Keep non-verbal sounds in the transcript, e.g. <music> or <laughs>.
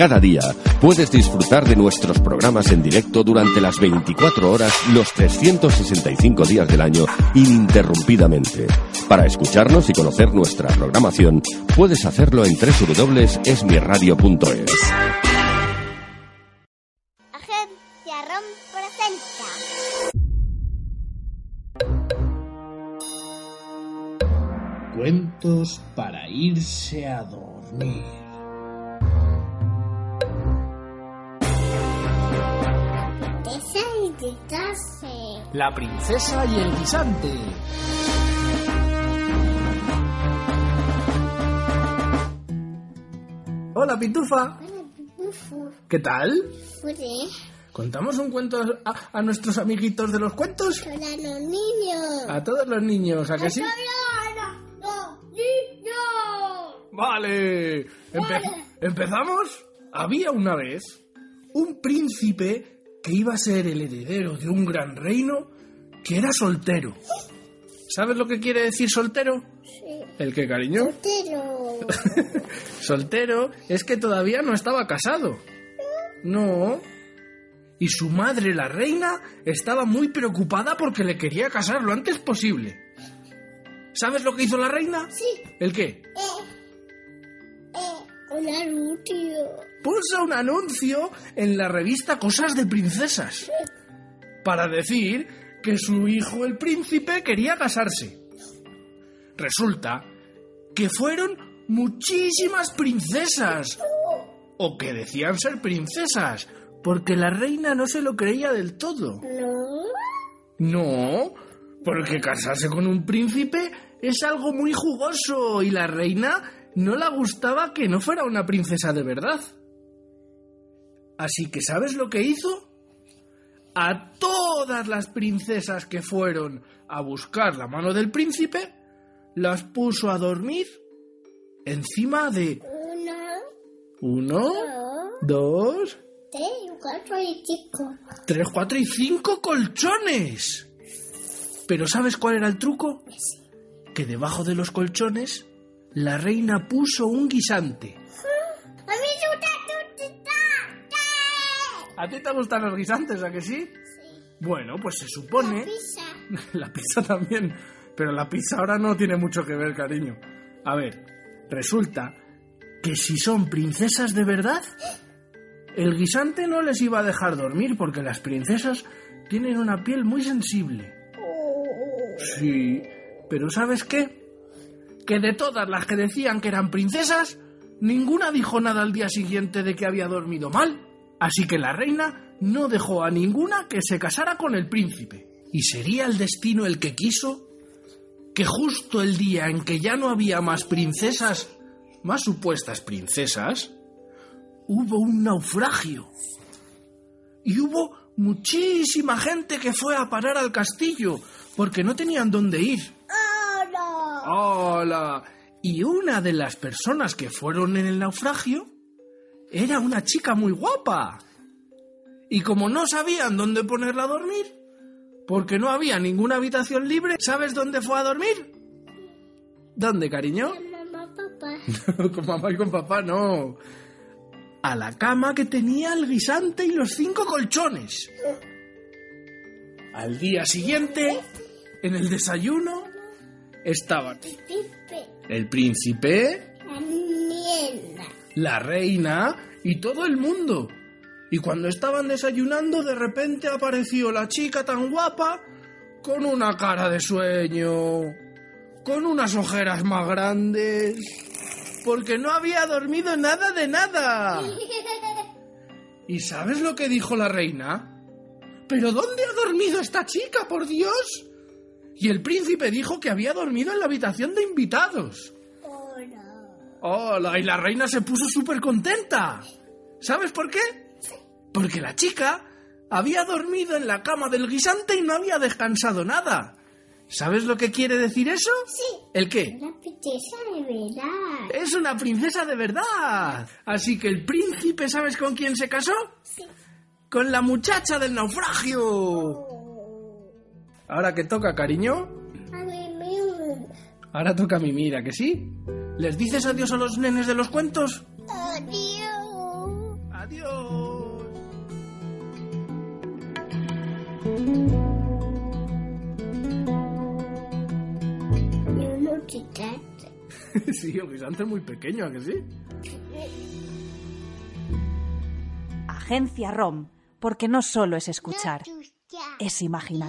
Cada día puedes disfrutar de nuestros programas en directo durante las 24 horas, los 365 días del año, ininterrumpidamente. Para escucharnos y conocer nuestra programación, puedes hacerlo en www.esmiradio.es. Agencia ROM presenta. Cuentos para irse a dormir. La princesa y el guisante. Hola, Pitufa. ¿Qué tal? fure, ¿Contamos un cuento a, a nuestros amiguitos de los cuentos? para los niños. A todos los niños, ¿a que sí? ¡Para los niños! Vale. Empe- ¿Empezamos? Había una vez un príncipe que iba a ser el heredero de un gran reino que era soltero. ¿Sabes lo que quiere decir soltero? Sí. ¿El qué, cariño? Pero, <laughs> Soltero es que todavía no estaba casado. No. Y su madre, la reina, estaba muy preocupada porque le quería casar lo antes posible. ¿Sabes lo que hizo la reina? sí. ¿El qué? Eh, un anuncio. puso un anuncio en la revista Cosas de Princesas para decir que su hijo el príncipe quería casarse. Resulta que fueron muchísimas princesas, o que decían ser princesas, porque la reina no se lo creía del todo. No. No, porque casarse con un príncipe es algo muy jugoso y la reina no la gustaba que no fuera una princesa de verdad. Así que ¿sabes lo que hizo? A todas las princesas que fueron a buscar la mano del príncipe, las puso a dormir encima de Una, uno, dos, dos, tres, cuatro y cinco. tres, cuatro y cinco colchones. Pero ¿sabes cuál era el truco? Que debajo de los colchones la reina puso un guisante. ¡A mí! ¿A ti te gustan los guisantes, a que sí? Bueno, pues se supone... Pisa. <laughs> La pizza también. Pero la pizza ahora no tiene mucho que ver, cariño. A ver, resulta que si son princesas de verdad, el guisante no les iba a dejar dormir porque las princesas tienen una piel muy sensible. Sí, pero ¿sabes qué? Que de todas las que decían que eran princesas, ninguna dijo nada al día siguiente de que había dormido mal. Así que la reina no dejó a ninguna que se casara con el príncipe. ¿Y sería el destino el que quiso? Que justo el día en que ya no había más princesas, más supuestas princesas, hubo un naufragio. Y hubo muchísima gente que fue a parar al castillo, porque no tenían dónde ir. ¡Hola! Y una de las personas que fueron en el naufragio era una chica muy guapa. Y como no sabían dónde ponerla a dormir, porque no había ninguna habitación libre, ¿sabes dónde fue a dormir? ¿Dónde, cariño? Mamá, papá. <laughs> con mamá y con papá, no. A la cama que tenía el guisante y los cinco colchones. Al día siguiente, en el desayuno, estaban el príncipe, la reina y todo el mundo. Y cuando estaban desayunando, de repente apareció la chica tan guapa con una cara de sueño, con unas ojeras más grandes, porque no había dormido nada de nada. <laughs> ¿Y sabes lo que dijo la reina? ¿Pero dónde ha dormido esta chica, por Dios? Y el príncipe dijo que había dormido en la habitación de invitados. Hola, y la reina se puso súper contenta. ¿Sabes por qué? Porque la chica había dormido en la cama del guisante y no había descansado nada. ¿Sabes lo que quiere decir eso? Sí. ¿El qué? Una princesa de verdad. Es una princesa de verdad. Así que el príncipe, ¿sabes con quién se casó? Sí. Con la muchacha del naufragio. Ahora que toca, cariño. Ahora toca a mí, mira, que sí. ¿Les dices adiós a los nenes de los cuentos? Adiós. Adiós. <laughs> Sí, el guisante es muy pequeño, ¿a que sí? Agencia ROM, porque no solo es escuchar, No, es imaginar.